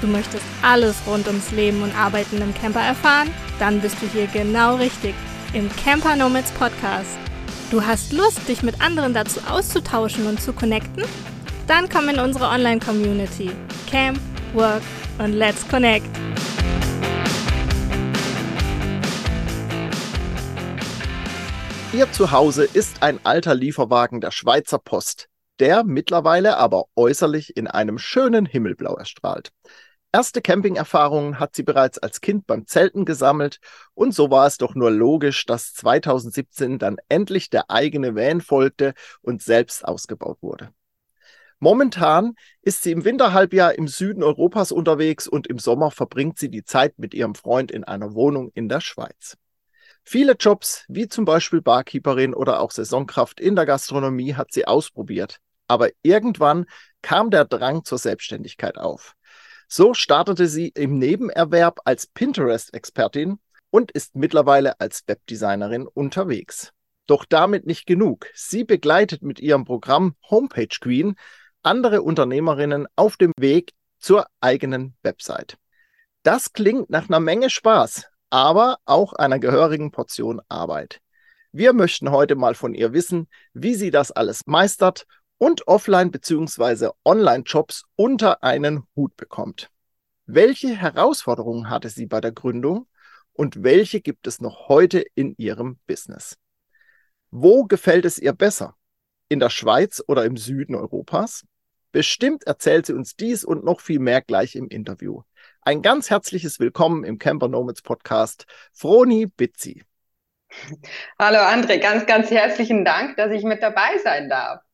Du möchtest alles rund ums Leben und Arbeiten im Camper erfahren? Dann bist du hier genau richtig im Camper Nomads Podcast. Du hast Lust, dich mit anderen dazu auszutauschen und zu connecten? Dann komm in unsere Online-Community. Camp, Work und Let's Connect. Ihr Zuhause ist ein alter Lieferwagen der Schweizer Post, der mittlerweile aber äußerlich in einem schönen Himmelblau erstrahlt. Erste Campingerfahrungen hat sie bereits als Kind beim Zelten gesammelt und so war es doch nur logisch, dass 2017 dann endlich der eigene Van folgte und selbst ausgebaut wurde. Momentan ist sie im Winterhalbjahr im Süden Europas unterwegs und im Sommer verbringt sie die Zeit mit ihrem Freund in einer Wohnung in der Schweiz. Viele Jobs, wie zum Beispiel Barkeeperin oder auch Saisonkraft in der Gastronomie, hat sie ausprobiert. Aber irgendwann kam der Drang zur Selbstständigkeit auf. So startete sie im Nebenerwerb als Pinterest-Expertin und ist mittlerweile als Webdesignerin unterwegs. Doch damit nicht genug. Sie begleitet mit ihrem Programm Homepage Queen andere Unternehmerinnen auf dem Weg zur eigenen Website. Das klingt nach einer Menge Spaß, aber auch einer gehörigen Portion Arbeit. Wir möchten heute mal von ihr wissen, wie sie das alles meistert und Offline- bzw. Online-Jobs unter einen Hut bekommt. Welche Herausforderungen hatte sie bei der Gründung und welche gibt es noch heute in ihrem Business? Wo gefällt es ihr besser? In der Schweiz oder im Süden Europas? Bestimmt erzählt sie uns dies und noch viel mehr gleich im Interview. Ein ganz herzliches Willkommen im Camper Nomads Podcast, Froni Bitzi. Hallo André, ganz, ganz herzlichen Dank, dass ich mit dabei sein darf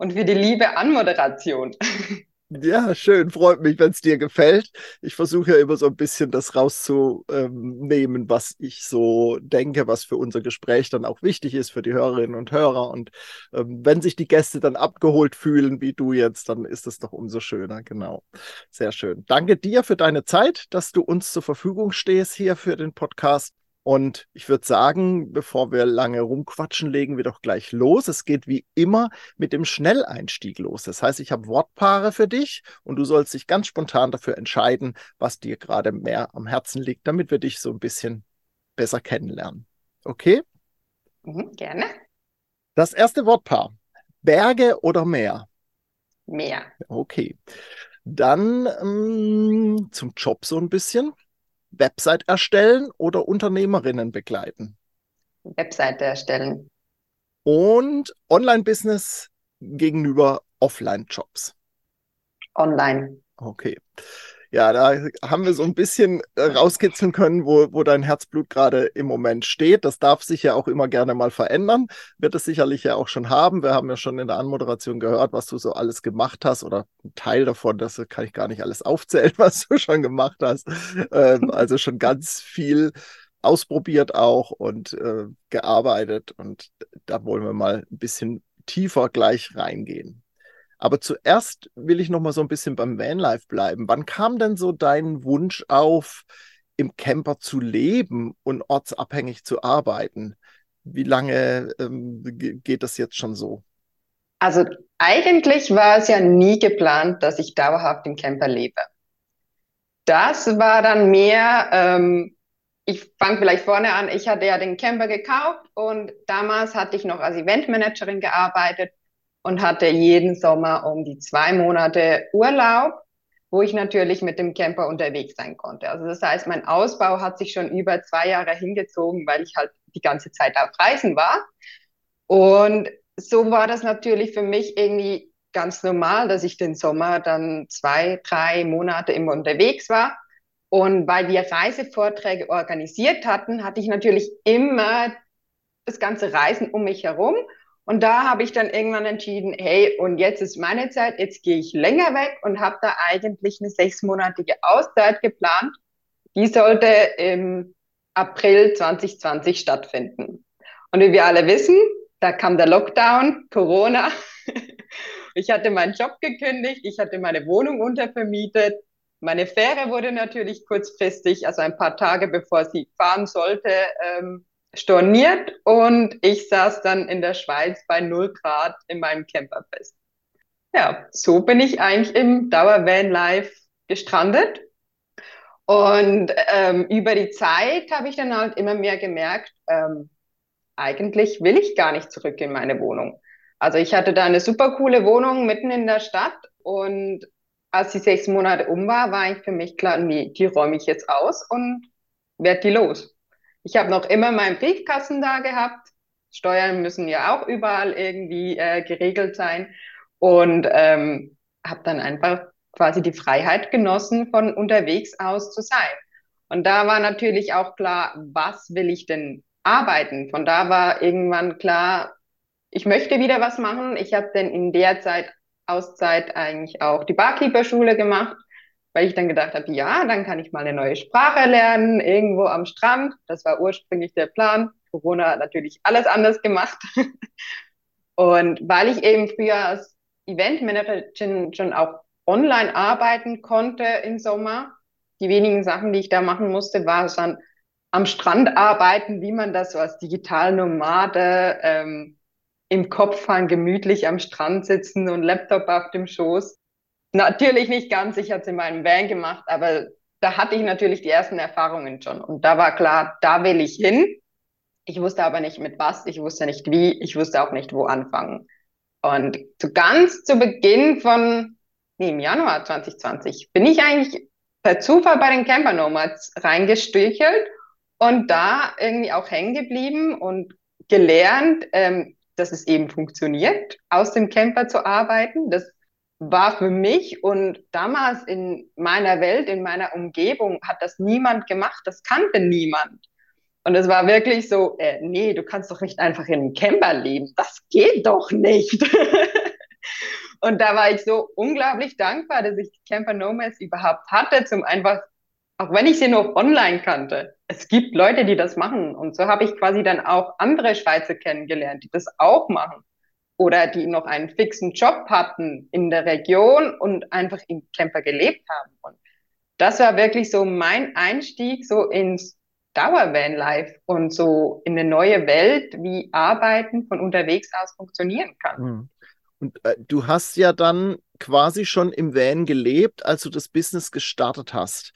und für die liebe Anmoderation. Ja, schön, freut mich, wenn es dir gefällt. Ich versuche ja immer so ein bisschen das rauszunehmen, was ich so denke, was für unser Gespräch dann auch wichtig ist für die Hörerinnen und Hörer. Und ähm, wenn sich die Gäste dann abgeholt fühlen, wie du jetzt, dann ist es doch umso schöner. Genau. Sehr schön. Danke dir für deine Zeit, dass du uns zur Verfügung stehst hier für den Podcast. Und ich würde sagen, bevor wir lange rumquatschen, legen wir doch gleich los. Es geht wie immer mit dem Schnelleinstieg los. Das heißt, ich habe Wortpaare für dich und du sollst dich ganz spontan dafür entscheiden, was dir gerade mehr am Herzen liegt, damit wir dich so ein bisschen besser kennenlernen. Okay? Mhm, gerne. Das erste Wortpaar. Berge oder Meer? Meer. Okay. Dann ähm, zum Job so ein bisschen. Website erstellen oder Unternehmerinnen begleiten? Webseite erstellen. Und Online-Business gegenüber Offline-Jobs? Online. Okay. Ja, da haben wir so ein bisschen äh, rauskitzeln können, wo, wo dein Herzblut gerade im Moment steht. Das darf sich ja auch immer gerne mal verändern. Wird es sicherlich ja auch schon haben. Wir haben ja schon in der Anmoderation gehört, was du so alles gemacht hast oder ein Teil davon, das kann ich gar nicht alles aufzählen, was du schon gemacht hast. Ähm, also schon ganz viel ausprobiert auch und äh, gearbeitet. Und da wollen wir mal ein bisschen tiefer gleich reingehen. Aber zuerst will ich noch mal so ein bisschen beim Vanlife bleiben. Wann kam denn so dein Wunsch auf, im Camper zu leben und ortsabhängig zu arbeiten? Wie lange ähm, geht das jetzt schon so? Also eigentlich war es ja nie geplant, dass ich dauerhaft im Camper lebe. Das war dann mehr, ähm, ich fange vielleicht vorne an, ich hatte ja den Camper gekauft und damals hatte ich noch als Eventmanagerin gearbeitet und hatte jeden Sommer um die zwei Monate Urlaub, wo ich natürlich mit dem Camper unterwegs sein konnte. Also das heißt, mein Ausbau hat sich schon über zwei Jahre hingezogen, weil ich halt die ganze Zeit auf Reisen war. Und so war das natürlich für mich irgendwie ganz normal, dass ich den Sommer dann zwei, drei Monate immer unterwegs war. Und weil wir Reisevorträge organisiert hatten, hatte ich natürlich immer das ganze Reisen um mich herum und da habe ich dann irgendwann entschieden, hey, und jetzt ist meine Zeit, jetzt gehe ich länger weg und habe da eigentlich eine sechsmonatige Auszeit geplant. Die sollte im April 2020 stattfinden. Und wie wir alle wissen, da kam der Lockdown, Corona. Ich hatte meinen Job gekündigt, ich hatte meine Wohnung untervermietet. Meine Fähre wurde natürlich kurzfristig, also ein paar Tage bevor sie fahren sollte, ähm, storniert und ich saß dann in der Schweiz bei 0 Grad in meinem Camper fest. Ja, so bin ich eigentlich im Dauer-Van-Life gestrandet Und ähm, über die Zeit habe ich dann halt immer mehr gemerkt, ähm, eigentlich will ich gar nicht zurück in meine Wohnung. Also ich hatte da eine super coole Wohnung mitten in der Stadt und als die sechs Monate um war, war eigentlich für mich klar, nee, die räume ich jetzt aus und werde die los. Ich habe noch immer meinen Briefkasten da gehabt. Steuern müssen ja auch überall irgendwie äh, geregelt sein und ähm, habe dann einfach quasi die Freiheit genossen, von unterwegs aus zu sein. Und da war natürlich auch klar, was will ich denn arbeiten? Von da war irgendwann klar, ich möchte wieder was machen. Ich habe dann in der Zeit Auszeit eigentlich auch die Barkeeper-Schule gemacht, weil ich dann gedacht habe, ja, dann kann ich mal eine neue Sprache lernen, irgendwo am Strand. Das war ursprünglich der Plan. Corona hat natürlich alles anders gemacht. Und weil ich eben früher als Eventmanagerin schon auch online arbeiten konnte im Sommer, die wenigen Sachen, die ich da machen musste, war es dann am Strand arbeiten, wie man das so als Digitalnomade ähm, im Kopf haben, gemütlich am Strand sitzen und Laptop auf dem Schoß. Natürlich nicht ganz, ich hatte es in meinem Van gemacht, aber da hatte ich natürlich die ersten Erfahrungen schon. Und da war klar, da will ich hin. Ich wusste aber nicht mit was, ich wusste nicht wie, ich wusste auch nicht, wo anfangen. Und zu ganz zu Beginn von, nee, im Januar 2020, bin ich eigentlich per Zufall bei den Camper Nomads reingestüchelt und da irgendwie auch hängen geblieben und gelernt, ähm, dass es eben funktioniert, aus dem Camper zu arbeiten. Das war für mich und damals in meiner Welt, in meiner Umgebung hat das niemand gemacht, das kannte niemand. Und es war wirklich so, äh, nee, du kannst doch nicht einfach in einem Camper leben, das geht doch nicht. und da war ich so unglaublich dankbar, dass ich Camper Nomads überhaupt hatte, zum einfach auch wenn ich sie nur online kannte, es gibt Leute, die das machen. Und so habe ich quasi dann auch andere Schweizer kennengelernt, die das auch machen. Oder die noch einen fixen Job hatten in der Region und einfach im Camper gelebt haben. Und das war wirklich so mein Einstieg so ins Dauervan-Life und so in eine neue Welt, wie Arbeiten von unterwegs aus funktionieren kann. Mhm. Und äh, du hast ja dann quasi schon im Van gelebt, als du das Business gestartet hast.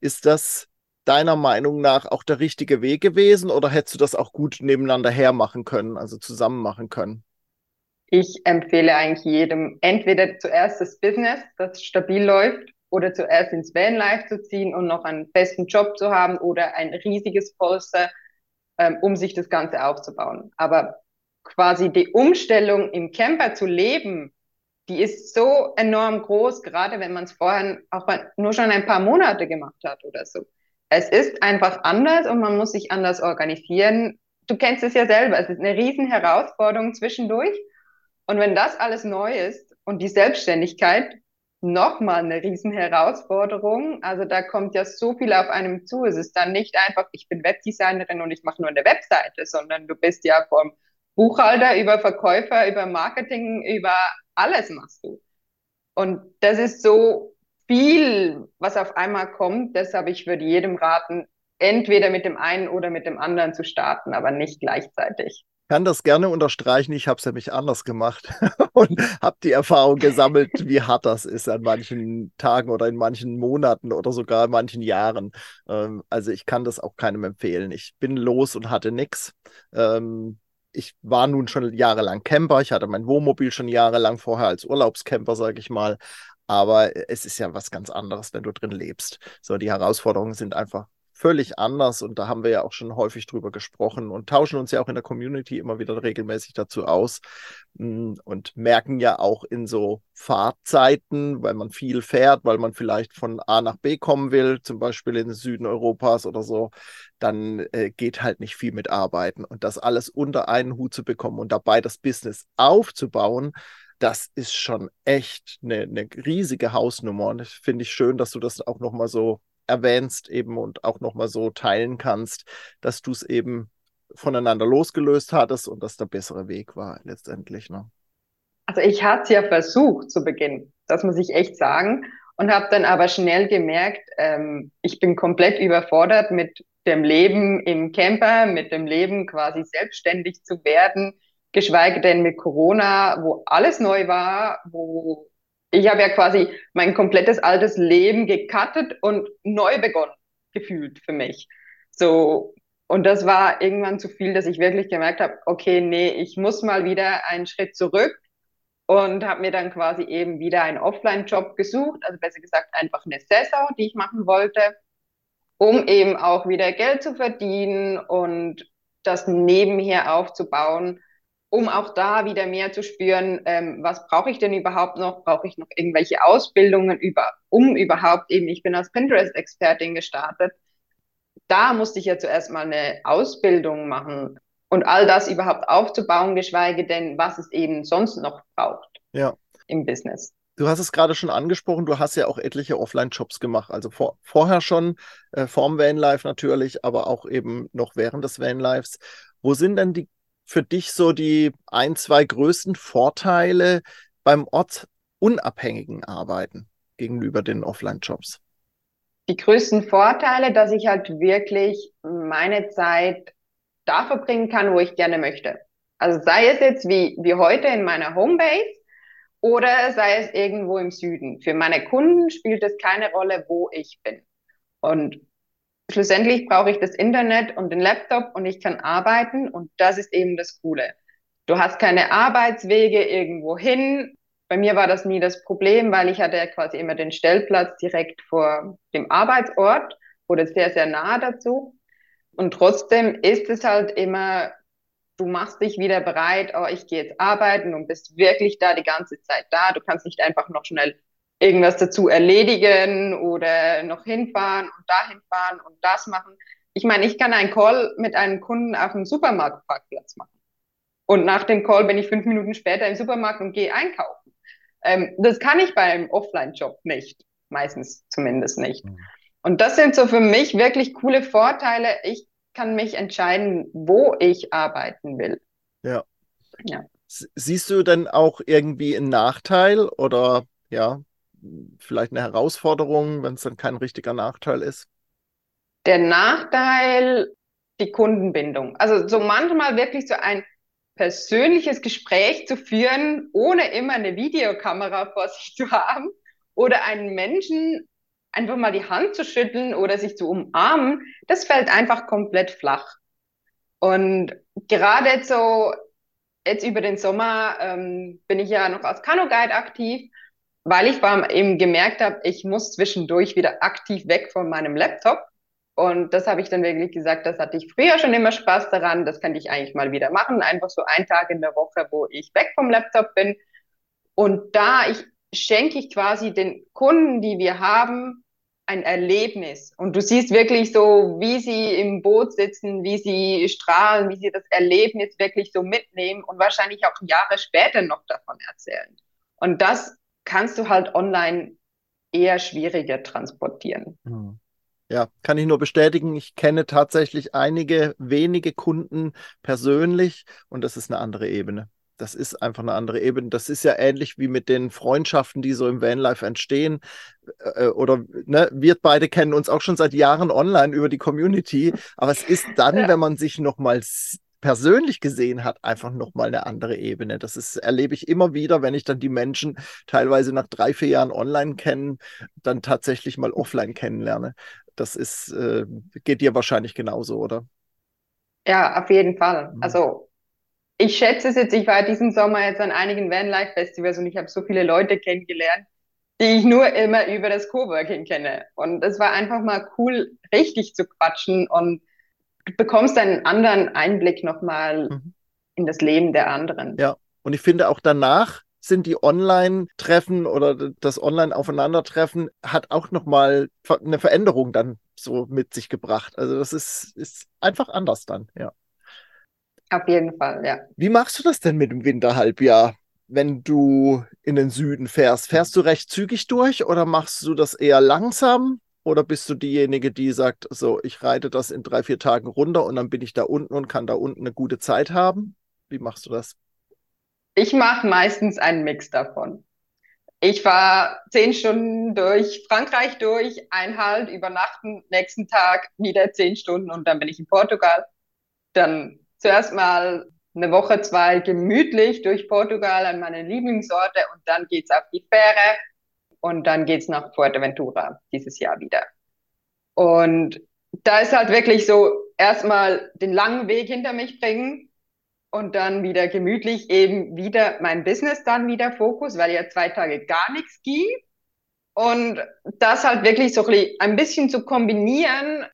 Ist das deiner Meinung nach auch der richtige Weg gewesen oder hättest du das auch gut nebeneinander hermachen können, also zusammen machen können? Ich empfehle eigentlich jedem, entweder zuerst das Business, das stabil läuft, oder zuerst ins Vanlife zu ziehen und noch einen festen Job zu haben oder ein riesiges Polster, ähm, um sich das Ganze aufzubauen. Aber quasi die Umstellung im Camper zu leben, die ist so enorm groß, gerade wenn man es vorher auch nur schon ein paar Monate gemacht hat oder so. Es ist einfach anders und man muss sich anders organisieren. Du kennst es ja selber, es ist eine riesen Herausforderung zwischendurch. Und wenn das alles neu ist und die Selbstständigkeit nochmal eine riesen Herausforderung, also da kommt ja so viel auf einem zu. Es ist dann nicht einfach, ich bin Webdesignerin und ich mache nur eine Webseite, sondern du bist ja vom Buchhalter über Verkäufer, über Marketing, über alles machst du. Und das ist so viel, was auf einmal kommt. Deshalb ich würde jedem raten, entweder mit dem einen oder mit dem anderen zu starten, aber nicht gleichzeitig. Ich kann das gerne unterstreichen. Ich habe es nämlich anders gemacht und habe die Erfahrung gesammelt, wie hart das ist an manchen Tagen oder in manchen Monaten oder sogar in manchen Jahren. Ähm, also ich kann das auch keinem empfehlen. Ich bin los und hatte nichts. Ähm, ich war nun schon jahrelang Camper. Ich hatte mein Wohnmobil schon jahrelang vorher als Urlaubscamper, sage ich mal. Aber es ist ja was ganz anderes, wenn du drin lebst. So, die Herausforderungen sind einfach völlig anders und da haben wir ja auch schon häufig drüber gesprochen und tauschen uns ja auch in der Community immer wieder regelmäßig dazu aus hm, und merken ja auch in so Fahrtzeiten, weil man viel fährt, weil man vielleicht von A nach B kommen will, zum Beispiel in den Süden Europas oder so, dann äh, geht halt nicht viel mit Arbeiten und das alles unter einen Hut zu bekommen und dabei das Business aufzubauen, das ist schon echt eine, eine riesige Hausnummer. Und finde ich schön, dass du das auch nochmal so erwähnst eben und auch nochmal so teilen kannst, dass du es eben voneinander losgelöst hattest und das der bessere Weg war letztendlich. Ne? Also ich hatte es ja versucht zu Beginn, das muss ich echt sagen, und habe dann aber schnell gemerkt, ähm, ich bin komplett überfordert mit dem Leben im Camper, mit dem Leben quasi selbstständig zu werden, geschweige denn mit Corona, wo alles neu war, wo ich habe ja quasi mein komplettes altes Leben gecuttet und neu begonnen, gefühlt für mich. So, und das war irgendwann zu viel, dass ich wirklich gemerkt habe, okay, nee, ich muss mal wieder einen Schritt zurück und habe mir dann quasi eben wieder einen Offline-Job gesucht, also besser gesagt einfach eine Saison, die ich machen wollte, um eben auch wieder Geld zu verdienen und das nebenher aufzubauen, um auch da wieder mehr zu spüren, ähm, was brauche ich denn überhaupt noch? Brauche ich noch irgendwelche Ausbildungen über, um überhaupt eben, ich bin als Pinterest-Expertin gestartet. Da musste ich ja zuerst mal eine Ausbildung machen und all das überhaupt aufzubauen, geschweige denn, was es eben sonst noch braucht ja. im Business. Du hast es gerade schon angesprochen, du hast ja auch etliche Offline-Jobs gemacht, also vor, vorher schon, äh, vorm Vanlife natürlich, aber auch eben noch während des Vanlifes. Wo sind denn die für dich so die ein, zwei größten Vorteile beim ortsunabhängigen Arbeiten gegenüber den Offline-Jobs? Die größten Vorteile, dass ich halt wirklich meine Zeit da verbringen kann, wo ich gerne möchte. Also sei es jetzt wie, wie heute in meiner Homebase oder sei es irgendwo im Süden. Für meine Kunden spielt es keine Rolle, wo ich bin. Und schlussendlich brauche ich das Internet und den Laptop und ich kann arbeiten und das ist eben das Coole. Du hast keine Arbeitswege irgendwo hin. Bei mir war das nie das Problem, weil ich hatte ja quasi immer den Stellplatz direkt vor dem Arbeitsort oder sehr, sehr nah dazu. Und trotzdem ist es halt immer, du machst dich wieder bereit, oh, ich gehe jetzt arbeiten und bist wirklich da die ganze Zeit da. Du kannst nicht einfach noch schnell irgendwas dazu erledigen oder noch hinfahren und dahin fahren und das machen. Ich meine, ich kann einen Call mit einem Kunden auf dem Supermarktparkplatz machen. Und nach dem Call bin ich fünf Minuten später im Supermarkt und gehe einkaufen. Ähm, das kann ich beim Offline-Job nicht. Meistens zumindest nicht. Mhm. Und das sind so für mich wirklich coole Vorteile. Ich kann mich entscheiden, wo ich arbeiten will. Ja. ja. Siehst du denn auch irgendwie einen Nachteil oder ja, vielleicht eine Herausforderung, wenn es dann kein richtiger Nachteil ist? Der Nachteil, die Kundenbindung. Also so manchmal wirklich so ein persönliches Gespräch zu führen, ohne immer eine Videokamera vor sich zu haben oder einen Menschen einfach mal die Hand zu schütteln oder sich zu umarmen, das fällt einfach komplett flach. Und gerade so jetzt über den Sommer ähm, bin ich ja noch als Kanu-Guide aktiv weil ich war eben gemerkt habe, ich muss zwischendurch wieder aktiv weg von meinem Laptop. Und das habe ich dann wirklich gesagt, das hatte ich früher schon immer Spaß daran, das könnte ich eigentlich mal wieder machen. Einfach so ein Tag in der Woche, wo ich weg vom Laptop bin. Und da ich, schenke ich quasi den Kunden, die wir haben, ein Erlebnis. Und du siehst wirklich so, wie sie im Boot sitzen, wie sie strahlen, wie sie das Erlebnis wirklich so mitnehmen und wahrscheinlich auch Jahre später noch davon erzählen. Und das kannst du halt online eher schwieriger transportieren. Hm. Ja, kann ich nur bestätigen. Ich kenne tatsächlich einige wenige Kunden persönlich und das ist eine andere Ebene. Das ist einfach eine andere Ebene. Das ist ja ähnlich wie mit den Freundschaften, die so im Vanlife entstehen. Äh, äh, oder ne, wir beide kennen uns auch schon seit Jahren online über die Community. Aber es ist dann, ja. wenn man sich nochmal persönlich gesehen hat, einfach nochmal eine andere Ebene. Das ist, erlebe ich immer wieder, wenn ich dann die Menschen teilweise nach drei, vier Jahren online kennen, dann tatsächlich mal offline kennenlerne. Das ist, äh, geht dir wahrscheinlich genauso, oder? Ja, auf jeden Fall. Mhm. Also ich schätze es jetzt, ich war diesen Sommer jetzt an einigen Vanlife-Festivals und ich habe so viele Leute kennengelernt, die ich nur immer über das Coworking kenne. Und es war einfach mal cool, richtig zu quatschen und du bekommst einen anderen Einblick nochmal mhm. in das Leben der anderen. Ja, und ich finde auch danach sind die Online-Treffen oder das Online-Aufeinandertreffen hat auch nochmal eine Veränderung dann so mit sich gebracht. Also das ist, ist einfach anders dann, ja. Auf jeden Fall, ja. Wie machst du das denn mit dem Winterhalbjahr, wenn du in den Süden fährst? Fährst du recht zügig durch oder machst du das eher langsam? Oder bist du diejenige, die sagt, so, ich reite das in drei, vier Tagen runter und dann bin ich da unten und kann da unten eine gute Zeit haben? Wie machst du das? Ich mache meistens einen Mix davon. Ich fahre zehn Stunden durch Frankreich durch, Einhalt, übernachten, nächsten Tag wieder zehn Stunden und dann bin ich in Portugal. Dann zuerst mal eine Woche, zwei gemütlich durch Portugal an meine Lieblingsorte und dann geht's auf die Fähre und dann geht's nach Fuerteventura dieses Jahr wieder. Und da ist halt wirklich so erstmal den langen Weg hinter mich bringen und dann wieder gemütlich eben wieder mein Business dann wieder Fokus, weil ja zwei Tage gar nichts gibt. Und das halt wirklich so ein bisschen zu kombinieren,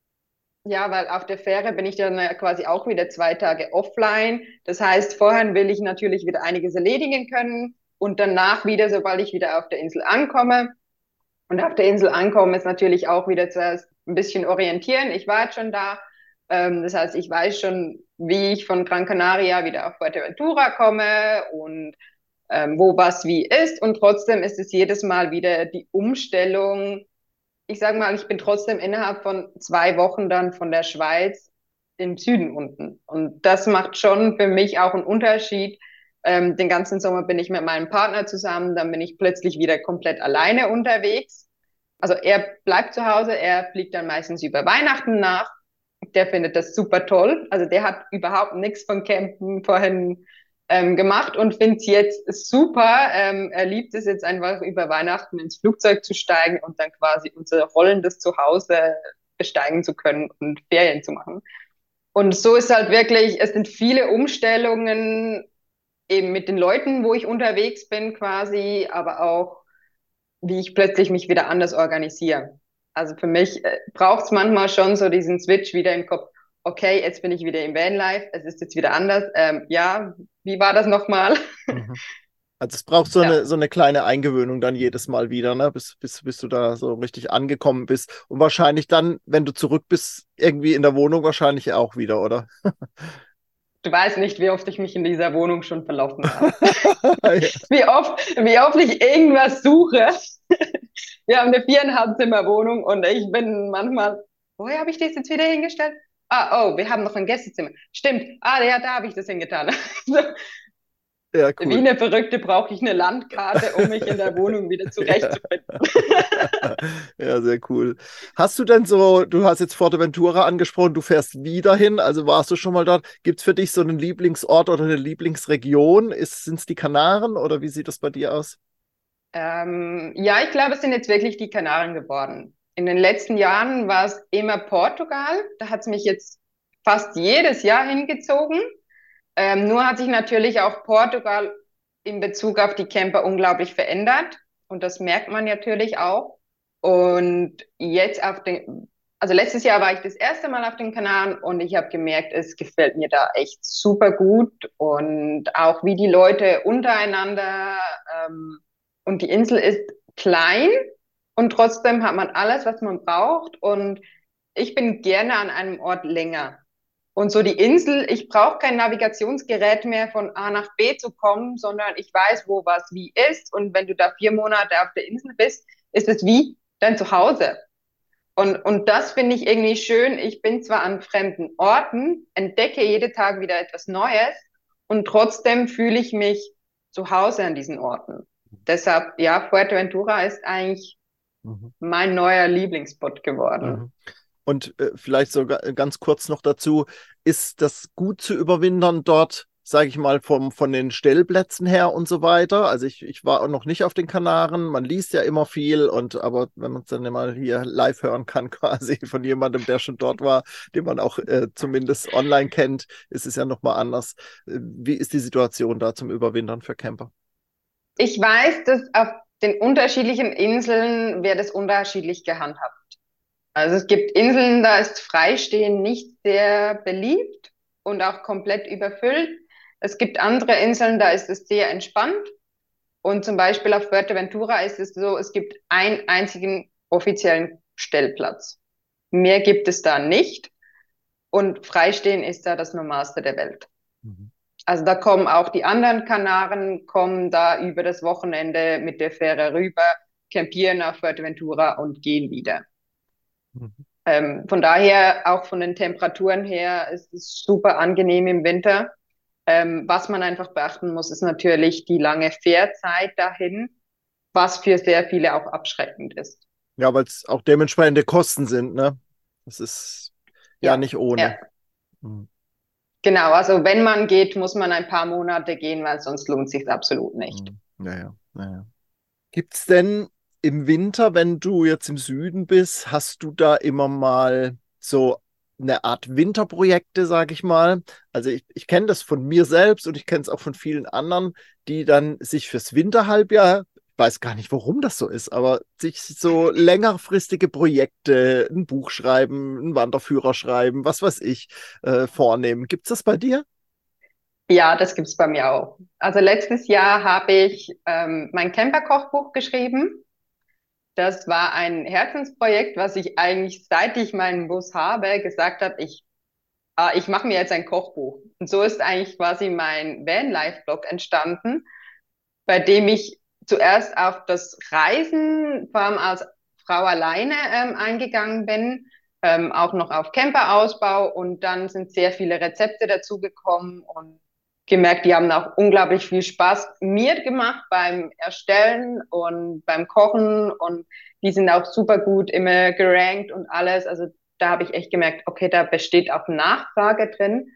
ja, weil auf der Fähre bin ich dann quasi auch wieder zwei Tage offline. Das heißt, vorher will ich natürlich wieder einiges erledigen können und danach wieder, sobald ich wieder auf der Insel ankomme. Und auf der Insel ankommen ist natürlich auch wieder zuerst ein bisschen orientieren. Ich war jetzt schon da. Ähm, das heißt, ich weiß schon, wie ich von Gran Canaria wieder auf Fuerteventura komme und ähm, wo was wie ist. Und trotzdem ist es jedes Mal wieder die Umstellung, ich sage mal, ich bin trotzdem innerhalb von zwei Wochen dann von der Schweiz im Süden unten. Und das macht schon für mich auch einen Unterschied. Ähm, den ganzen Sommer bin ich mit meinem Partner zusammen, dann bin ich plötzlich wieder komplett alleine unterwegs. Also er bleibt zu Hause, er fliegt dann meistens über Weihnachten nach. Der findet das super toll. Also der hat überhaupt nichts von Campen vorhin ähm, gemacht und finde es jetzt super. Ähm, er liebt es jetzt einfach über Weihnachten ins Flugzeug zu steigen und dann quasi unser rollendes Zuhause besteigen zu können und Ferien zu machen. Und so ist halt wirklich, es sind viele Umstellungen eben mit den Leuten, wo ich unterwegs bin quasi, aber auch, wie ich plötzlich mich wieder anders organisiere. Also für mich äh, braucht es manchmal schon so diesen Switch wieder im Kopf okay, jetzt bin ich wieder im Vanlife, es ist jetzt wieder anders. Ähm, ja, wie war das nochmal? Mhm. Also es braucht so, ja. eine, so eine kleine Eingewöhnung dann jedes Mal wieder, ne? bis, bis, bis du da so richtig angekommen bist. Und wahrscheinlich dann, wenn du zurück bist, irgendwie in der Wohnung wahrscheinlich auch wieder, oder? Du weißt nicht, wie oft ich mich in dieser Wohnung schon verlaufen habe. ja. wie, oft, wie oft ich irgendwas suche. Wir haben eine viereinhalb Zimmer Wohnung und ich bin manchmal, woher habe ich das jetzt wieder hingestellt? ah, oh, wir haben noch ein Gästezimmer. Stimmt, ah, ja, da habe ich das hingetan. Ja, cool. Wie eine Verrückte brauche ich eine Landkarte, um mich in der Wohnung wieder zurechtzufinden. ja, sehr cool. Hast du denn so, du hast jetzt Forteventura angesprochen, du fährst wieder hin, also warst du schon mal dort. Gibt es für dich so einen Lieblingsort oder eine Lieblingsregion? Sind es die Kanaren oder wie sieht das bei dir aus? Ähm, ja, ich glaube, es sind jetzt wirklich die Kanaren geworden in den letzten Jahren war es immer Portugal. Da hat es mich jetzt fast jedes Jahr hingezogen. Ähm, nur hat sich natürlich auch Portugal in Bezug auf die Camper unglaublich verändert. Und das merkt man natürlich auch. Und jetzt auf den, also letztes Jahr war ich das erste Mal auf den Kanaren und ich habe gemerkt, es gefällt mir da echt super gut. Und auch wie die Leute untereinander ähm, und die Insel ist klein, und trotzdem hat man alles, was man braucht. Und ich bin gerne an einem Ort länger. Und so die Insel, ich brauche kein Navigationsgerät mehr von A nach B zu kommen, sondern ich weiß, wo was wie ist. Und wenn du da vier Monate auf der Insel bist, ist es wie dein Zuhause. Und, und das finde ich irgendwie schön. Ich bin zwar an fremden Orten, entdecke jeden Tag wieder etwas Neues und trotzdem fühle ich mich zu Hause an diesen Orten. Deshalb, ja, Fuerteventura ist eigentlich Mhm. mein neuer Lieblingsspot geworden. Mhm. Und äh, vielleicht sogar ganz kurz noch dazu, ist das gut zu überwintern dort, sage ich mal, vom, von den Stellplätzen her und so weiter? Also ich, ich war noch nicht auf den Kanaren, man liest ja immer viel und aber wenn man es dann mal hier live hören kann, quasi von jemandem, der schon dort war, den man auch äh, zumindest online kennt, ist es ja nochmal anders. Äh, wie ist die Situation da zum Überwintern für Camper? Ich weiß, dass auf den unterschiedlichen Inseln wird es unterschiedlich gehandhabt. Also es gibt Inseln, da ist Freistehen nicht sehr beliebt und auch komplett überfüllt. Es gibt andere Inseln, da ist es sehr entspannt. Und zum Beispiel auf Fuerteventura ist es so, es gibt einen einzigen offiziellen Stellplatz. Mehr gibt es da nicht. Und Freistehen ist da das Normalste der Welt. Mhm. Also da kommen auch die anderen Kanaren, kommen da über das Wochenende mit der Fähre rüber, campieren auf Fuerteventura und gehen wieder. Mhm. Ähm, von daher, auch von den Temperaturen her, ist es super angenehm im Winter. Ähm, was man einfach beachten muss, ist natürlich die lange Fährzeit dahin, was für sehr viele auch abschreckend ist. Ja, weil es auch dementsprechende Kosten sind, ne? Das ist ja, ja nicht ohne. Ja. Mhm. Genau, also wenn man geht, muss man ein paar Monate gehen, weil sonst lohnt sich absolut nicht. Naja, naja. Gibt es denn im Winter, wenn du jetzt im Süden bist, hast du da immer mal so eine Art Winterprojekte, sage ich mal. Also ich, ich kenne das von mir selbst und ich kenne es auch von vielen anderen, die dann sich fürs Winterhalbjahr weiß gar nicht, warum das so ist, aber sich so längerfristige Projekte, ein Buch schreiben, einen Wanderführer schreiben, was weiß ich, äh, vornehmen. Gibt es das bei dir? Ja, das gibt es bei mir auch. Also letztes Jahr habe ich ähm, mein Camper-Kochbuch geschrieben. Das war ein Herzensprojekt, was ich eigentlich, seit ich meinen Bus habe, gesagt habe, ich, äh, ich mache mir jetzt ein Kochbuch. Und so ist eigentlich quasi mein Vanlife-Blog entstanden, bei dem ich zuerst auf das Reisen, vor allem als Frau alleine ähm, eingegangen bin, ähm, auch noch auf Camperausbau und dann sind sehr viele Rezepte dazugekommen und gemerkt, die haben auch unglaublich viel Spaß mir gemacht beim Erstellen und beim Kochen und die sind auch super gut immer gerankt und alles. Also da habe ich echt gemerkt, okay, da besteht auch Nachfrage drin.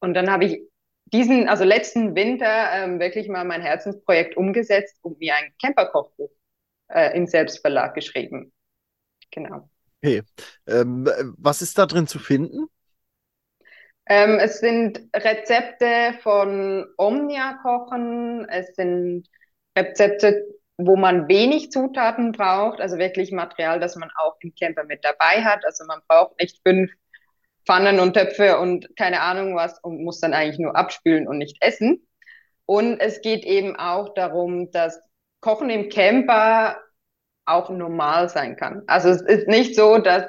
Und dann habe ich diesen, also letzten Winter ähm, wirklich mal mein Herzensprojekt umgesetzt und mir ein Camperkochbuch äh, im Selbstverlag geschrieben. Genau. Okay. Ähm, was ist da drin zu finden? Ähm, es sind Rezepte von Omnia-Kochen, es sind Rezepte, wo man wenig Zutaten braucht, also wirklich Material, das man auch im Camper mit dabei hat. Also man braucht nicht fünf Pfannen und Töpfe und keine Ahnung was und muss dann eigentlich nur abspülen und nicht essen. Und es geht eben auch darum, dass Kochen im Camper auch normal sein kann. Also es ist nicht so, dass,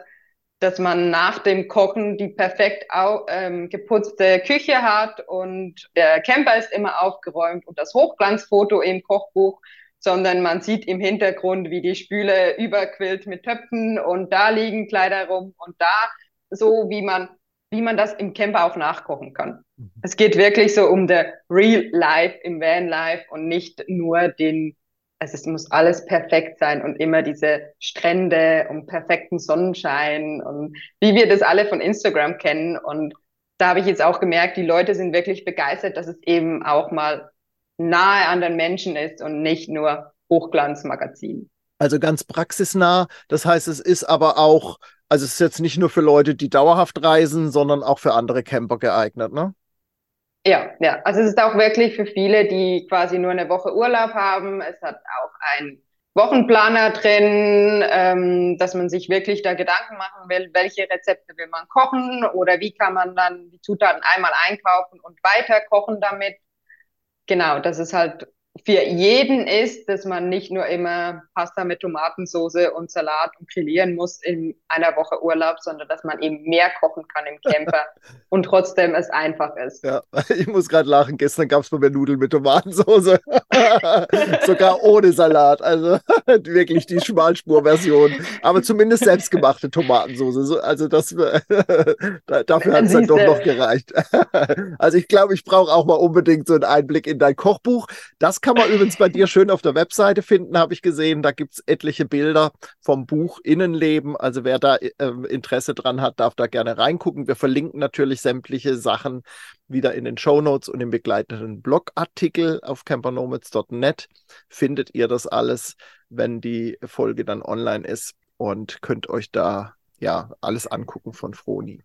dass man nach dem Kochen die perfekt au, ähm, geputzte Küche hat und der Camper ist immer aufgeräumt und das Hochglanzfoto im Kochbuch, sondern man sieht im Hintergrund, wie die Spüle überquillt mit Töpfen und da liegen Kleider rum und da so, wie man, wie man das im Camper auch nachkochen kann. Mhm. Es geht wirklich so um der Real Life im Van Life und nicht nur den, also es muss alles perfekt sein und immer diese Strände und perfekten Sonnenschein und wie wir das alle von Instagram kennen. Und da habe ich jetzt auch gemerkt, die Leute sind wirklich begeistert, dass es eben auch mal nahe an den Menschen ist und nicht nur Hochglanzmagazin. Also ganz praxisnah. Das heißt, es ist aber auch also es ist jetzt nicht nur für Leute, die dauerhaft reisen, sondern auch für andere Camper geeignet, ne? Ja, ja. Also es ist auch wirklich für viele, die quasi nur eine Woche Urlaub haben. Es hat auch einen Wochenplaner drin, ähm, dass man sich wirklich da Gedanken machen will, welche Rezepte will man kochen oder wie kann man dann die Zutaten einmal einkaufen und weiter kochen damit. Genau, das ist halt für jeden ist, dass man nicht nur immer Pasta mit Tomatensauce und Salat und grillieren muss in einer Woche Urlaub, sondern dass man eben mehr kochen kann im Camper und trotzdem es einfach ist. Ja, ich muss gerade lachen. Gestern gab es bei mir Nudeln mit Tomatensauce. Sogar ohne Salat. Also wirklich die Schmalspur-Version. Aber zumindest selbstgemachte Tomatensauce. Also das dafür hat es dann doch noch gereicht. also ich glaube, ich brauche auch mal unbedingt so einen Einblick in dein Kochbuch. Das kann kann man übrigens bei dir schön auf der Webseite finden, habe ich gesehen. Da gibt es etliche Bilder vom Buch Innenleben. Also wer da äh, Interesse dran hat, darf da gerne reingucken. Wir verlinken natürlich sämtliche Sachen wieder in den Show Notes und im begleitenden Blogartikel auf campernomads.net findet ihr das alles, wenn die Folge dann online ist und könnt euch da ja alles angucken von Froni.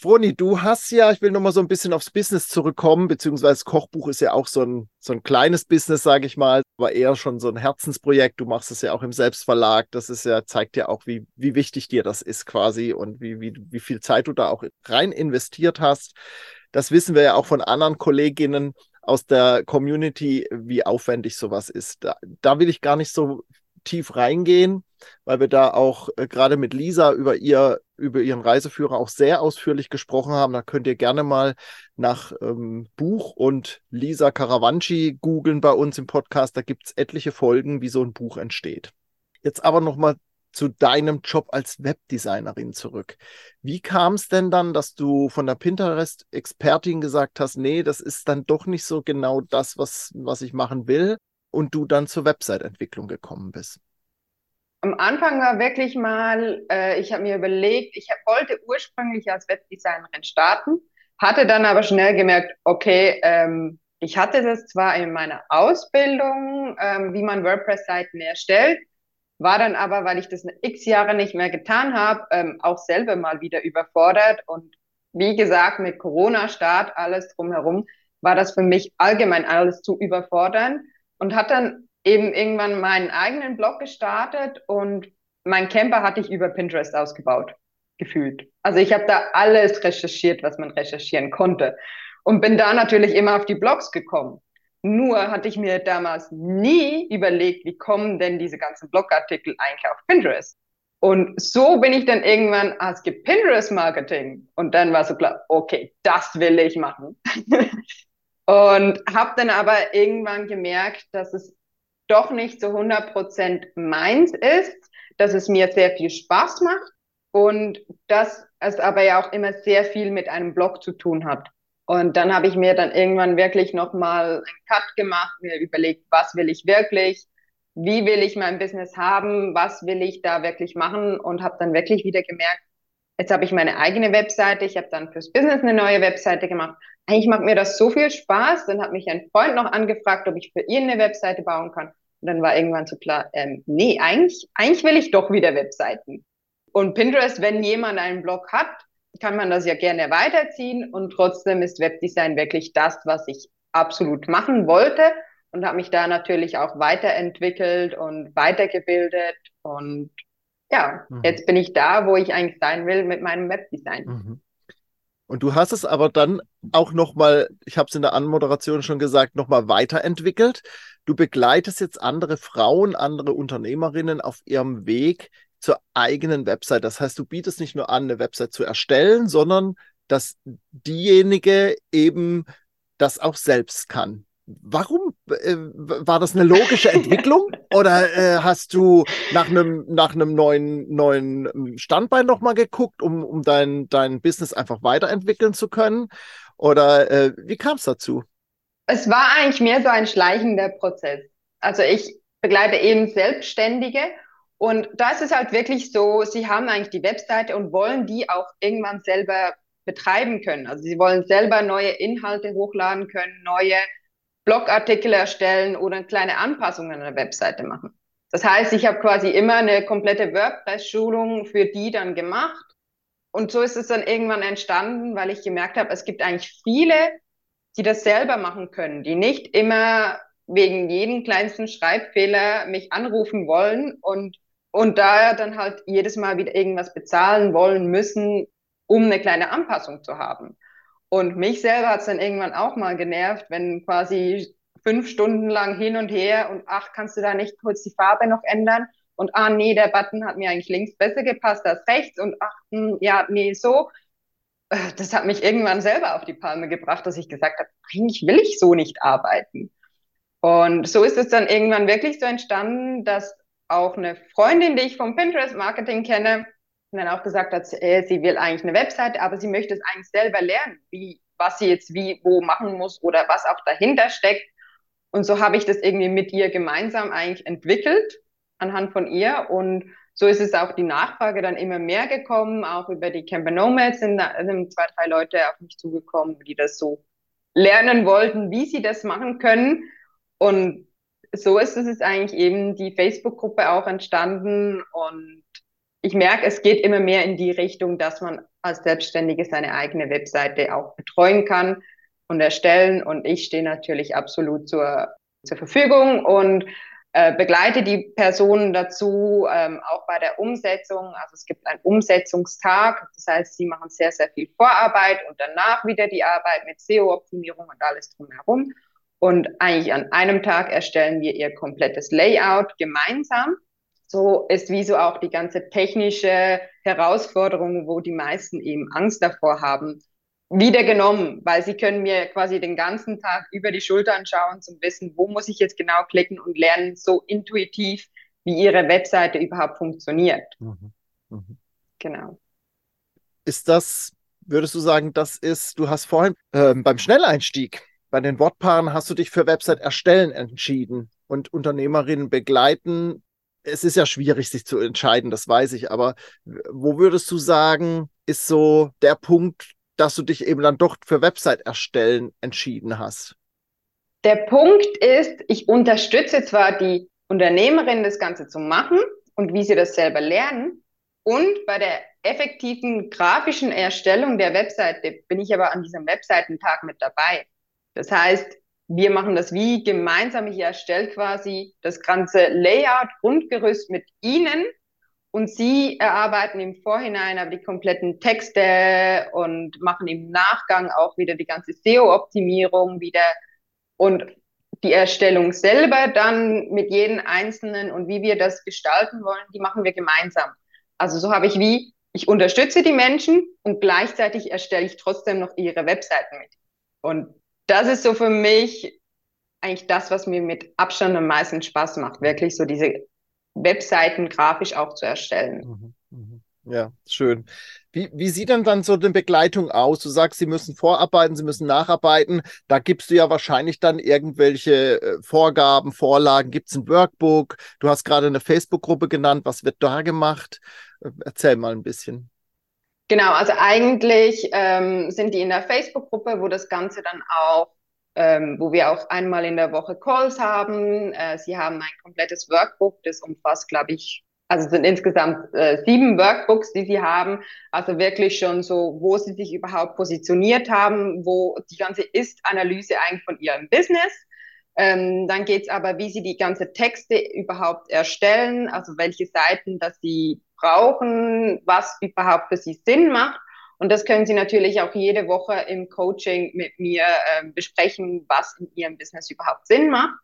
Froni, du hast ja, ich will nochmal so ein bisschen aufs Business zurückkommen, beziehungsweise Kochbuch ist ja auch so ein, so ein kleines Business, sage ich mal, aber eher schon so ein Herzensprojekt. Du machst es ja auch im Selbstverlag. Das ist ja, zeigt ja auch, wie, wie wichtig dir das ist quasi und wie, wie, wie viel Zeit du da auch rein investiert hast. Das wissen wir ja auch von anderen Kolleginnen aus der Community, wie aufwendig sowas ist. Da, da will ich gar nicht so tief reingehen, weil wir da auch äh, gerade mit Lisa über ihr über ihren Reiseführer auch sehr ausführlich gesprochen haben. Da könnt ihr gerne mal nach ähm, Buch und Lisa Caravanci googeln bei uns im Podcast. Da gibt es etliche Folgen, wie so ein Buch entsteht. Jetzt aber nochmal zu deinem Job als Webdesignerin zurück. Wie kam es denn dann, dass du von der Pinterest-Expertin gesagt hast, nee, das ist dann doch nicht so genau das, was, was ich machen will und du dann zur Website-Entwicklung gekommen bist? Am Anfang war wirklich mal, äh, ich habe mir überlegt, ich wollte ursprünglich als Webdesignerin starten, Hatte dann aber schnell gemerkt, okay, ähm, ich hatte das zwar in meiner Ausbildung, ähm, wie man WordPress-Seiten erstellt, war dann aber, weil ich das x Jahre nicht mehr getan habe, ähm, auch selber mal wieder überfordert. Und wie gesagt, mit Corona-Start, alles drumherum, war das für mich allgemein alles zu überfordern und hat dann eben irgendwann meinen eigenen Blog gestartet und mein Camper hatte ich über Pinterest ausgebaut, gefühlt. Also ich habe da alles recherchiert, was man recherchieren konnte und bin da natürlich immer auf die Blogs gekommen. Nur hatte ich mir damals nie überlegt, wie kommen denn diese ganzen Blogartikel eigentlich auf Pinterest. Und so bin ich dann irgendwann, ah, es gibt Pinterest-Marketing. Und dann war so klar, okay, das will ich machen. und habe dann aber irgendwann gemerkt, dass es doch nicht zu 100% meins ist, dass es mir sehr viel Spaß macht und dass es aber ja auch immer sehr viel mit einem Blog zu tun hat. Und dann habe ich mir dann irgendwann wirklich nochmal einen Cut gemacht, mir überlegt, was will ich wirklich, wie will ich mein Business haben, was will ich da wirklich machen und habe dann wirklich wieder gemerkt, jetzt habe ich meine eigene Webseite, ich habe dann fürs Business eine neue Webseite gemacht. Eigentlich macht mir das so viel Spaß. Dann hat mich ein Freund noch angefragt, ob ich für ihn eine Webseite bauen kann. Und dann war irgendwann so klar, ähm, nee, eigentlich, eigentlich will ich doch wieder Webseiten. Und Pinterest, wenn jemand einen Blog hat, kann man das ja gerne weiterziehen und trotzdem ist Webdesign wirklich das, was ich absolut machen wollte und habe mich da natürlich auch weiterentwickelt und weitergebildet und ja, mhm. jetzt bin ich da, wo ich eigentlich sein will mit meinem Webdesign. Mhm. Und du hast es aber dann auch nochmal, ich habe es in der Anmoderation schon gesagt, nochmal weiterentwickelt. Du begleitest jetzt andere Frauen, andere Unternehmerinnen auf ihrem Weg zur eigenen Website. Das heißt, du bietest nicht nur an, eine Website zu erstellen, sondern dass diejenige eben das auch selbst kann. Warum äh, war das eine logische Entwicklung oder äh, hast du nach einem nach einem neuen neuen Standbein noch mal geguckt, um um dein dein Business einfach weiterentwickeln zu können oder äh, wie kam es dazu? Es war eigentlich mehr so ein schleichender Prozess. Also ich begleite eben Selbstständige und da ist es halt wirklich so, sie haben eigentlich die Webseite und wollen die auch irgendwann selber betreiben können. Also sie wollen selber neue Inhalte hochladen können, neue Blogartikel erstellen oder kleine Anpassungen an der Webseite machen. Das heißt, ich habe quasi immer eine komplette WordPress-Schulung für die dann gemacht. Und so ist es dann irgendwann entstanden, weil ich gemerkt habe, es gibt eigentlich viele, die das selber machen können, die nicht immer wegen jedem kleinsten Schreibfehler mich anrufen wollen und und da dann halt jedes Mal wieder irgendwas bezahlen wollen müssen, um eine kleine Anpassung zu haben. Und mich selber hat es dann irgendwann auch mal genervt, wenn quasi fünf Stunden lang hin und her und ach, kannst du da nicht kurz die Farbe noch ändern? Und ah, nee, der Button hat mir eigentlich links besser gepasst als rechts und ach, hm, ja, nee, so. Äh, das hat mich irgendwann selber auf die Palme gebracht, dass ich gesagt habe, eigentlich will ich so nicht arbeiten. Und so ist es dann irgendwann wirklich so entstanden, dass auch eine Freundin, die ich vom Pinterest Marketing kenne, dann auch gesagt hat, äh, sie will eigentlich eine Webseite, aber sie möchte es eigentlich selber lernen, wie, was sie jetzt wie, wo machen muss oder was auch dahinter steckt. Und so habe ich das irgendwie mit ihr gemeinsam eigentlich entwickelt, anhand von ihr. Und so ist es auch die Nachfrage dann immer mehr gekommen, auch über die Camper Nomads sind, sind zwei, drei Leute auf mich zugekommen, die das so lernen wollten, wie sie das machen können. Und so ist es eigentlich eben die Facebook-Gruppe auch entstanden und ich merke, es geht immer mehr in die Richtung, dass man als Selbstständige seine eigene Webseite auch betreuen kann und erstellen und ich stehe natürlich absolut zur, zur Verfügung und äh, begleite die Personen dazu, ähm, auch bei der Umsetzung. Also es gibt einen Umsetzungstag, das heißt, sie machen sehr, sehr viel Vorarbeit und danach wieder die Arbeit mit SEO-Optimierung und alles drumherum. Und eigentlich an einem Tag erstellen wir ihr komplettes Layout gemeinsam. So ist wie so auch die ganze technische Herausforderung, wo die meisten eben Angst davor haben, wieder genommen, weil sie können mir quasi den ganzen Tag über die Schultern schauen zum Wissen, wo muss ich jetzt genau klicken und lernen so intuitiv, wie ihre Webseite überhaupt funktioniert. Mhm. Mhm. Genau. Ist das, würdest du sagen, das ist, du hast vorhin äh, beim Schnelleinstieg bei den Wortpaaren hast du dich für Website erstellen entschieden und Unternehmerinnen begleiten. Es ist ja schwierig, sich zu entscheiden, das weiß ich, aber wo würdest du sagen, ist so der Punkt, dass du dich eben dann doch für Website erstellen entschieden hast? Der Punkt ist, ich unterstütze zwar die Unternehmerin, das Ganze zu machen und wie sie das selber lernen. Und bei der effektiven grafischen Erstellung der Webseite bin ich aber an diesem Webseitentag mit dabei. Das heißt, wir machen das wie gemeinsam. Ich erstelle quasi das ganze Layout, Grundgerüst mit Ihnen und Sie erarbeiten im Vorhinein aber die kompletten Texte und machen im Nachgang auch wieder die ganze SEO-Optimierung wieder und die Erstellung selber dann mit jedem Einzelnen und wie wir das gestalten wollen, die machen wir gemeinsam. Also so habe ich wie, ich unterstütze die Menschen und gleichzeitig erstelle ich trotzdem noch ihre Webseiten mit. Und das ist so für mich eigentlich das, was mir mit Abstand am meisten Spaß macht, wirklich so diese Webseiten grafisch auch zu erstellen. Mhm, mhm. Ja, schön. Wie, wie sieht denn dann so eine Begleitung aus? Du sagst, sie müssen vorarbeiten, sie müssen nacharbeiten. Da gibst du ja wahrscheinlich dann irgendwelche äh, Vorgaben, Vorlagen. Gibt es ein Workbook? Du hast gerade eine Facebook-Gruppe genannt. Was wird da gemacht? Äh, erzähl mal ein bisschen. Genau, also eigentlich ähm, sind die in der Facebook-Gruppe, wo das Ganze dann auch, ähm, wo wir auch einmal in der Woche Calls haben. Äh, sie haben ein komplettes Workbook, das umfasst, glaube ich, also sind insgesamt äh, sieben Workbooks, die sie haben. Also wirklich schon so, wo sie sich überhaupt positioniert haben, wo die ganze Ist-Analyse eigentlich von ihrem Business. Ähm, dann geht's aber, wie sie die ganze Texte überhaupt erstellen, also welche Seiten, dass sie brauchen, was überhaupt für sie Sinn macht. Und das können Sie natürlich auch jede Woche im Coaching mit mir äh, besprechen, was in Ihrem Business überhaupt Sinn macht.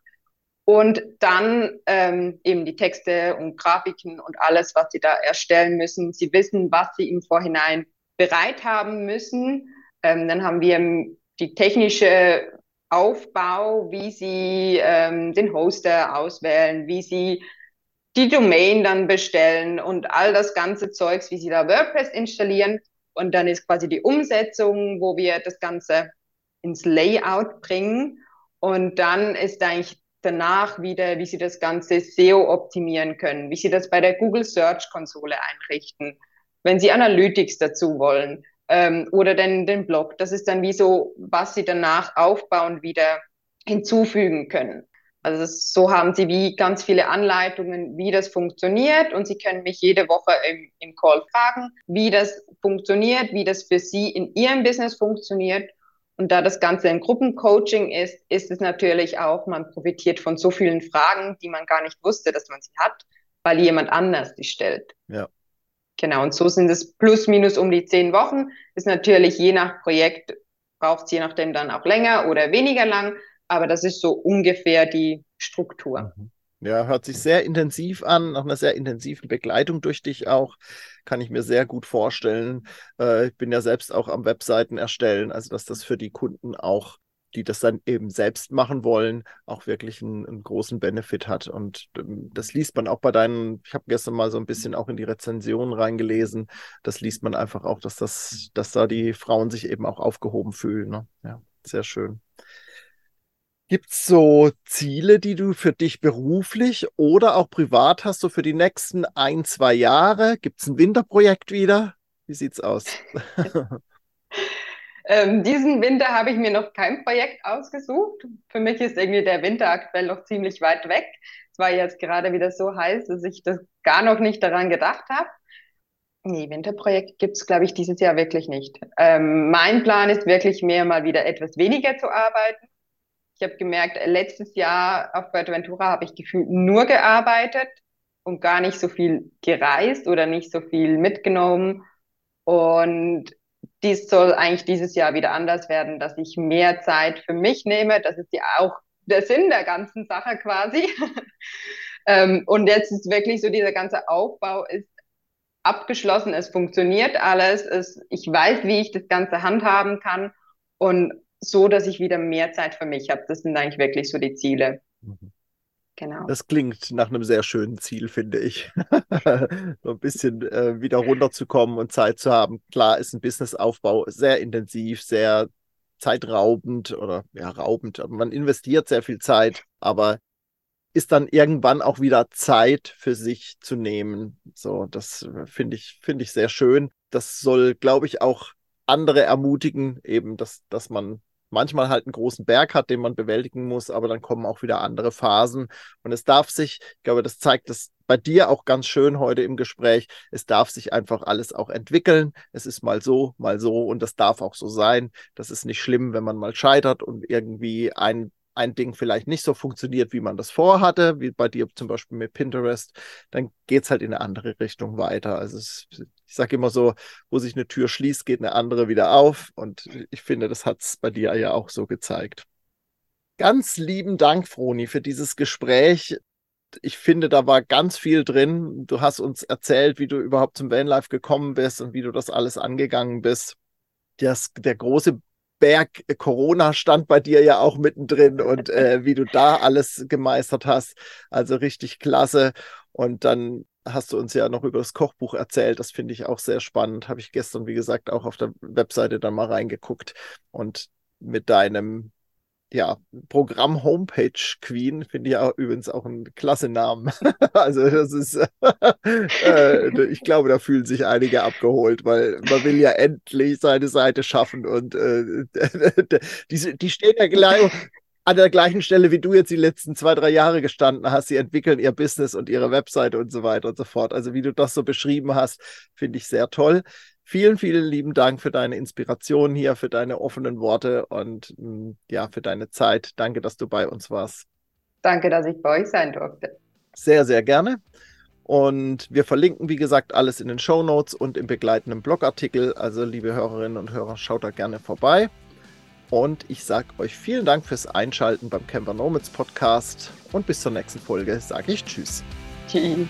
Und dann ähm, eben die Texte und Grafiken und alles, was sie da erstellen müssen. Sie wissen, was sie im Vorhinein bereit haben müssen. Ähm, dann haben wir die technische Aufbau, wie sie ähm, den Hoster auswählen, wie sie die Domain dann bestellen und all das ganze Zeugs, wie sie da WordPress installieren. Und dann ist quasi die Umsetzung, wo wir das Ganze ins Layout bringen. Und dann ist eigentlich danach wieder, wie Sie das Ganze SEO optimieren können, wie Sie das bei der Google Search Konsole einrichten, wenn Sie Analytics dazu wollen ähm, oder den, den Blog. Das ist dann wie so, was Sie danach aufbauen, wieder hinzufügen können. Also so haben Sie wie ganz viele Anleitungen, wie das funktioniert und Sie können mich jede Woche im, im Call fragen, wie das funktioniert, wie das für Sie in Ihrem Business funktioniert und da das Ganze ein Gruppencoaching ist, ist es natürlich auch, man profitiert von so vielen Fragen, die man gar nicht wusste, dass man sie hat, weil jemand anders sie stellt. Ja. Genau, und so sind es plus minus um die zehn Wochen. Ist natürlich je nach Projekt, braucht es je nachdem dann auch länger oder weniger lang, aber das ist so ungefähr die Struktur. Mhm. Ja, hört sich sehr intensiv an, nach einer sehr intensiven Begleitung durch dich auch. Kann ich mir sehr gut vorstellen. Äh, ich bin ja selbst auch am Webseiten erstellen, also dass das für die Kunden auch, die das dann eben selbst machen wollen, auch wirklich einen, einen großen Benefit hat. Und ähm, das liest man auch bei deinen, ich habe gestern mal so ein bisschen auch in die Rezensionen reingelesen. Das liest man einfach auch, dass das, dass da die Frauen sich eben auch aufgehoben fühlen. Ne? Ja, sehr schön. Gibt es so Ziele, die du für dich beruflich oder auch privat hast, so für die nächsten ein, zwei Jahre? Gibt es ein Winterprojekt wieder? Wie sieht's aus? ähm, diesen Winter habe ich mir noch kein Projekt ausgesucht. Für mich ist irgendwie der Winter aktuell noch ziemlich weit weg. Es war jetzt gerade wieder so heiß, dass ich das gar noch nicht daran gedacht habe. Nee, Winterprojekt gibt es, glaube ich, dieses Jahr wirklich nicht. Ähm, mein Plan ist wirklich mehr mal wieder etwas weniger zu arbeiten ich habe gemerkt, letztes Jahr auf Fuerteventura habe ich gefühlt nur gearbeitet und gar nicht so viel gereist oder nicht so viel mitgenommen. Und dies soll eigentlich dieses Jahr wieder anders werden, dass ich mehr Zeit für mich nehme. Das ist ja auch der Sinn der ganzen Sache quasi. ähm, und jetzt ist wirklich so, dieser ganze Aufbau ist abgeschlossen, es funktioniert alles, es, ich weiß, wie ich das Ganze handhaben kann. Und so, dass ich wieder mehr Zeit für mich habe. Das sind eigentlich wirklich so die Ziele. Mhm. Genau. Das klingt nach einem sehr schönen Ziel, finde ich. so ein bisschen äh, wieder runterzukommen und Zeit zu haben. Klar ist ein Businessaufbau sehr intensiv, sehr zeitraubend oder ja, raubend. Man investiert sehr viel Zeit, aber ist dann irgendwann auch wieder Zeit für sich zu nehmen. So, das finde ich, finde ich sehr schön. Das soll, glaube ich, auch andere ermutigen, eben, dass, dass man manchmal halt einen großen Berg hat, den man bewältigen muss, aber dann kommen auch wieder andere Phasen. Und es darf sich, ich glaube, das zeigt es bei dir auch ganz schön heute im Gespräch, es darf sich einfach alles auch entwickeln. Es ist mal so, mal so und das darf auch so sein. Das ist nicht schlimm, wenn man mal scheitert und irgendwie ein ein Ding vielleicht nicht so funktioniert, wie man das vorhatte, wie bei dir zum Beispiel mit Pinterest, dann geht es halt in eine andere Richtung weiter. Also es, ich sage immer so, wo sich eine Tür schließt, geht eine andere wieder auf. Und ich finde, das hat es bei dir ja auch so gezeigt. Ganz lieben Dank, Froni, für dieses Gespräch. Ich finde, da war ganz viel drin. Du hast uns erzählt, wie du überhaupt zum Vanlife gekommen bist und wie du das alles angegangen bist. Das, der große Berg Corona stand bei dir ja auch mittendrin und äh, wie du da alles gemeistert hast. Also richtig klasse. Und dann hast du uns ja noch über das Kochbuch erzählt. Das finde ich auch sehr spannend. Habe ich gestern, wie gesagt, auch auf der Webseite dann mal reingeguckt. Und mit deinem ja, Programm Homepage Queen finde ich ja übrigens auch einen klasse Namen. also das ist, äh, ich glaube, da fühlen sich einige abgeholt, weil man will ja endlich seine Seite schaffen und äh, die, die stehen ja gleich an der gleichen Stelle, wie du jetzt die letzten zwei, drei Jahre gestanden hast. Sie entwickeln ihr Business und ihre Webseite und so weiter und so fort. Also wie du das so beschrieben hast, finde ich sehr toll. Vielen, vielen lieben Dank für deine Inspiration hier, für deine offenen Worte und mm, ja, für deine Zeit. Danke, dass du bei uns warst. Danke, dass ich bei euch sein durfte. Sehr, sehr gerne. Und wir verlinken, wie gesagt, alles in den Show Notes und im begleitenden Blogartikel. Also, liebe Hörerinnen und Hörer, schaut da gerne vorbei. Und ich sage euch vielen Dank fürs Einschalten beim Camper Nomads Podcast. Und bis zur nächsten Folge sage ich Tschüss. Tschüss.